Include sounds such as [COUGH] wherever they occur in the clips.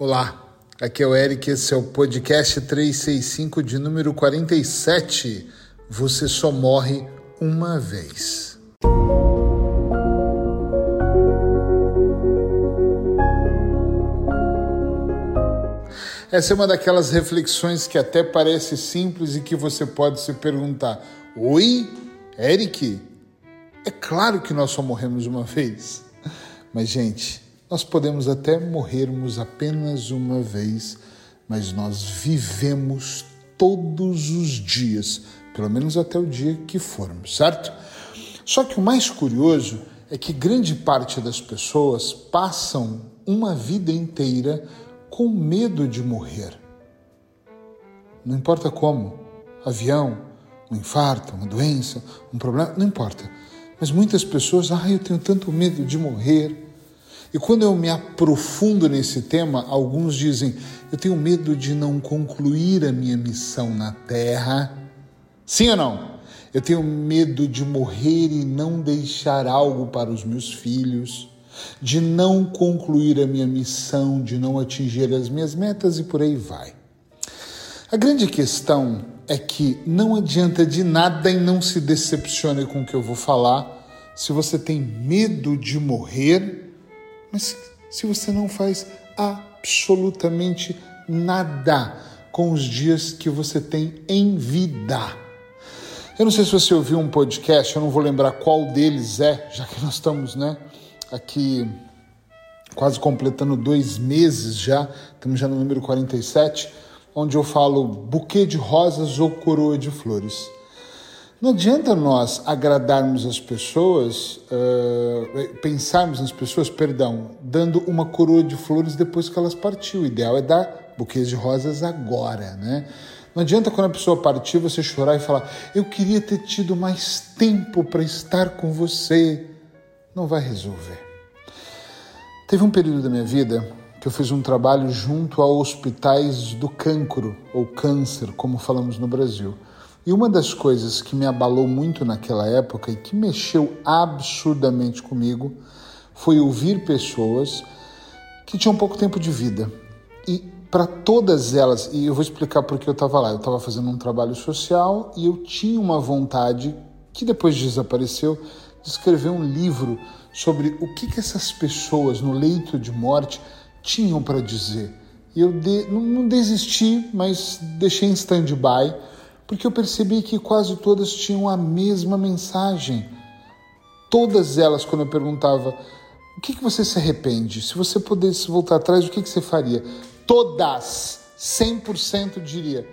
Olá, aqui é o Eric, esse é o podcast 365 de número 47. Você só morre uma vez. Essa é uma daquelas reflexões que até parece simples e que você pode se perguntar: Oi, Eric? É claro que nós só morremos uma vez. Mas, gente, nós podemos até morrermos apenas uma vez, mas nós vivemos todos os dias, pelo menos até o dia que formos, certo? Só que o mais curioso é que grande parte das pessoas passam uma vida inteira com medo de morrer. Não importa como, avião, um infarto, uma doença, um problema, não importa. Mas muitas pessoas, ah, eu tenho tanto medo de morrer. E quando eu me aprofundo nesse tema, alguns dizem: eu tenho medo de não concluir a minha missão na Terra. Sim ou não? Eu tenho medo de morrer e não deixar algo para os meus filhos, de não concluir a minha missão, de não atingir as minhas metas e por aí vai. A grande questão é que não adianta de nada e não se decepcione com o que eu vou falar se você tem medo de morrer mas se você não faz absolutamente nada com os dias que você tem em vida. Eu não sei se você ouviu um podcast, eu não vou lembrar qual deles é, já que nós estamos, né, aqui quase completando dois meses já, estamos já no número 47, onde eu falo buquê de rosas ou coroa de flores. Não adianta nós agradarmos as pessoas, uh, pensarmos nas pessoas, perdão, dando uma coroa de flores depois que elas partiu. O ideal é dar buquês de rosas agora, né? Não adianta quando a pessoa partir você chorar e falar: Eu queria ter tido mais tempo para estar com você. Não vai resolver. Teve um período da minha vida que eu fiz um trabalho junto a hospitais do cancro, ou câncer, como falamos no Brasil. E uma das coisas que me abalou muito naquela época e que mexeu absurdamente comigo foi ouvir pessoas que tinham pouco tempo de vida. E para todas elas, e eu vou explicar porque eu estava lá, eu estava fazendo um trabalho social e eu tinha uma vontade, que depois desapareceu, de escrever um livro sobre o que, que essas pessoas no leito de morte tinham para dizer. E eu de, não, não desisti, mas deixei em stand-by porque eu percebi que quase todas tinham a mesma mensagem. Todas elas, quando eu perguntava o que, que você se arrepende, se você pudesse voltar atrás, o que, que você faria? Todas, 100% diria,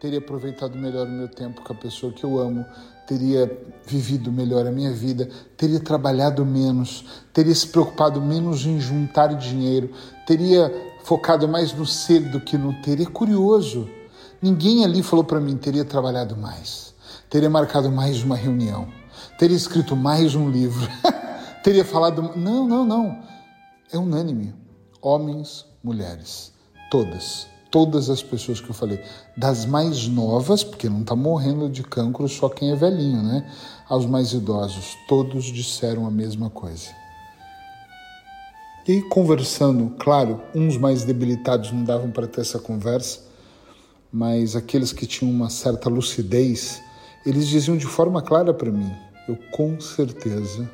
teria aproveitado melhor o meu tempo com a pessoa que eu amo, teria vivido melhor a minha vida, teria trabalhado menos, teria se preocupado menos em juntar dinheiro, teria focado mais no ser do que no ter. É curioso. Ninguém ali falou para mim teria trabalhado mais, teria marcado mais uma reunião, teria escrito mais um livro, [LAUGHS] teria falado. Não, não, não. É unânime. Homens, mulheres, todas, todas as pessoas que eu falei, das mais novas, porque não está morrendo de cancro só quem é velhinho, né? Aos mais idosos, todos disseram a mesma coisa. E conversando, claro, uns mais debilitados não davam para ter essa conversa, mas aqueles que tinham uma certa lucidez, eles diziam de forma clara para mim: eu com certeza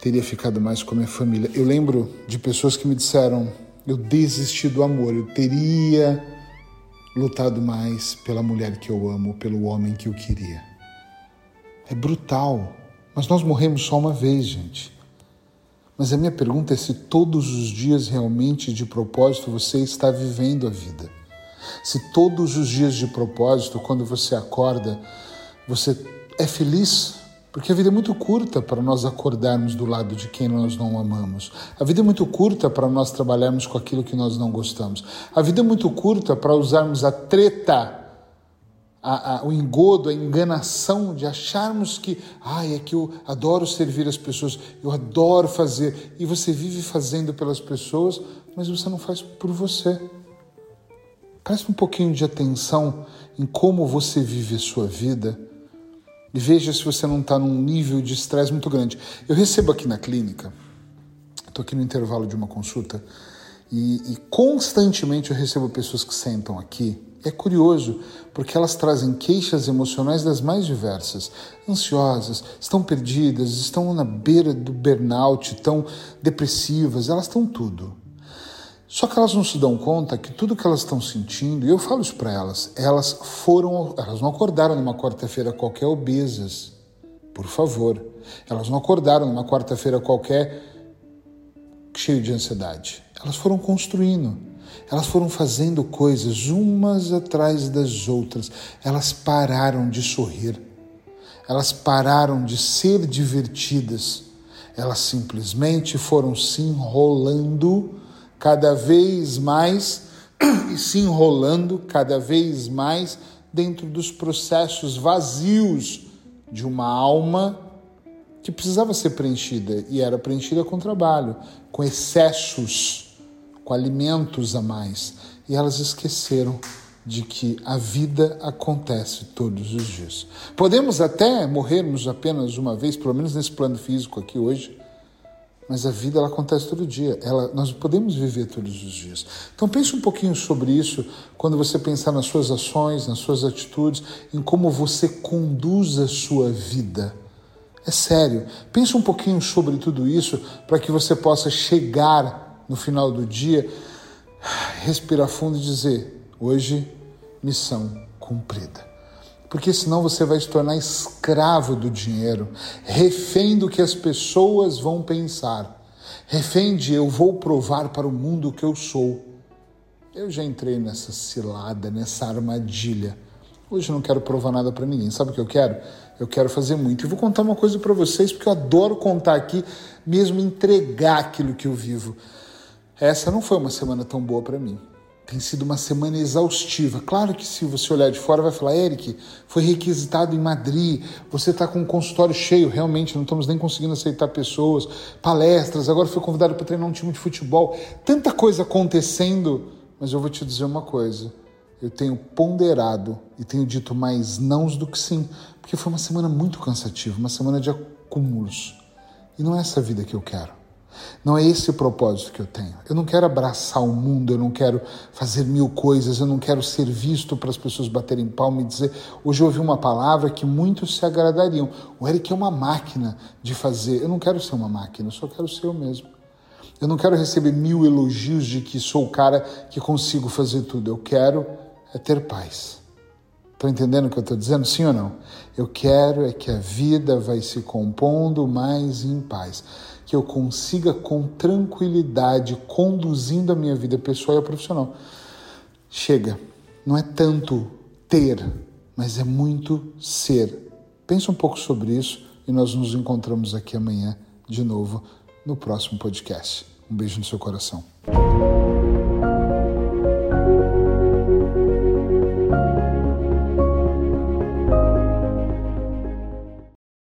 teria ficado mais com a minha família. Eu lembro de pessoas que me disseram: eu desisti do amor, eu teria lutado mais pela mulher que eu amo, pelo homem que eu queria. É brutal, mas nós morremos só uma vez, gente. Mas a minha pergunta é se todos os dias realmente de propósito você está vivendo a vida. Se todos os dias de propósito, quando você acorda, você é feliz, porque a vida é muito curta para nós acordarmos do lado de quem nós não amamos. A vida é muito curta para nós trabalharmos com aquilo que nós não gostamos. A vida é muito curta para usarmos a treta, a, a, o engodo, a enganação de acharmos que, ai, é que eu adoro servir as pessoas, eu adoro fazer. E você vive fazendo pelas pessoas, mas você não faz por você. Preste um pouquinho de atenção em como você vive a sua vida e veja se você não está num nível de estresse muito grande. Eu recebo aqui na clínica, estou aqui no intervalo de uma consulta, E, e constantemente eu recebo pessoas que sentam aqui. É curioso, porque elas trazem queixas emocionais das mais diversas. Ansiosas, estão perdidas, estão na beira do burnout, estão depressivas, elas estão tudo. Só que elas não se dão conta que tudo que elas estão sentindo, e eu falo isso para elas, elas foram, elas não acordaram numa quarta-feira qualquer obesas. Por favor. Elas não acordaram numa quarta-feira qualquer cheio de ansiedade. Elas foram construindo. Elas foram fazendo coisas umas atrás das outras. Elas pararam de sorrir. Elas pararam de ser divertidas. Elas simplesmente foram se enrolando cada vez mais [CLEARS THROAT] e se enrolando cada vez mais dentro dos processos vazios de uma alma que precisava ser preenchida e era preenchida com trabalho, com excessos, com alimentos a mais. E elas esqueceram de que a vida acontece todos os dias. Podemos até morrermos apenas uma vez, pelo menos nesse plano físico aqui hoje, mas a vida ela acontece todo dia. Ela, nós podemos viver todos os dias. Então pense um pouquinho sobre isso quando você pensar nas suas ações, nas suas atitudes, em como você conduz a sua vida. É sério. Pense um pouquinho sobre tudo isso para que você possa chegar no final do dia, respirar fundo e dizer: hoje missão cumprida porque senão você vai se tornar escravo do dinheiro, refém do que as pessoas vão pensar, refém de eu vou provar para o mundo que eu sou. Eu já entrei nessa cilada, nessa armadilha. Hoje eu não quero provar nada para ninguém. Sabe o que eu quero? Eu quero fazer muito. E vou contar uma coisa para vocês, porque eu adoro contar aqui, mesmo entregar aquilo que eu vivo. Essa não foi uma semana tão boa para mim. Tem sido uma semana exaustiva. Claro que se você olhar de fora vai falar, Eric, foi requisitado em Madrid, você está com um consultório cheio, realmente não estamos nem conseguindo aceitar pessoas, palestras, agora foi convidado para treinar um time de futebol. Tanta coisa acontecendo, mas eu vou te dizer uma coisa. Eu tenho ponderado e tenho dito mais nãos do que sim, porque foi uma semana muito cansativa, uma semana de acúmulos. E não é essa vida que eu quero. Não é esse o propósito que eu tenho. Eu não quero abraçar o mundo, eu não quero fazer mil coisas, eu não quero ser visto para as pessoas baterem palma e dizer. Hoje eu ouvi uma palavra que muitos se agradariam. O Eric é uma máquina de fazer. Eu não quero ser uma máquina, eu só quero ser eu mesmo. Eu não quero receber mil elogios de que sou o cara que consigo fazer tudo. Eu quero é ter paz. Estão entendendo o que eu estou dizendo? Sim ou não? Eu quero é que a vida vai se compondo mais em paz que eu consiga com tranquilidade conduzindo a minha vida pessoal e profissional. Chega, não é tanto ter, mas é muito ser. Pensa um pouco sobre isso e nós nos encontramos aqui amanhã de novo no próximo podcast. Um beijo no seu coração.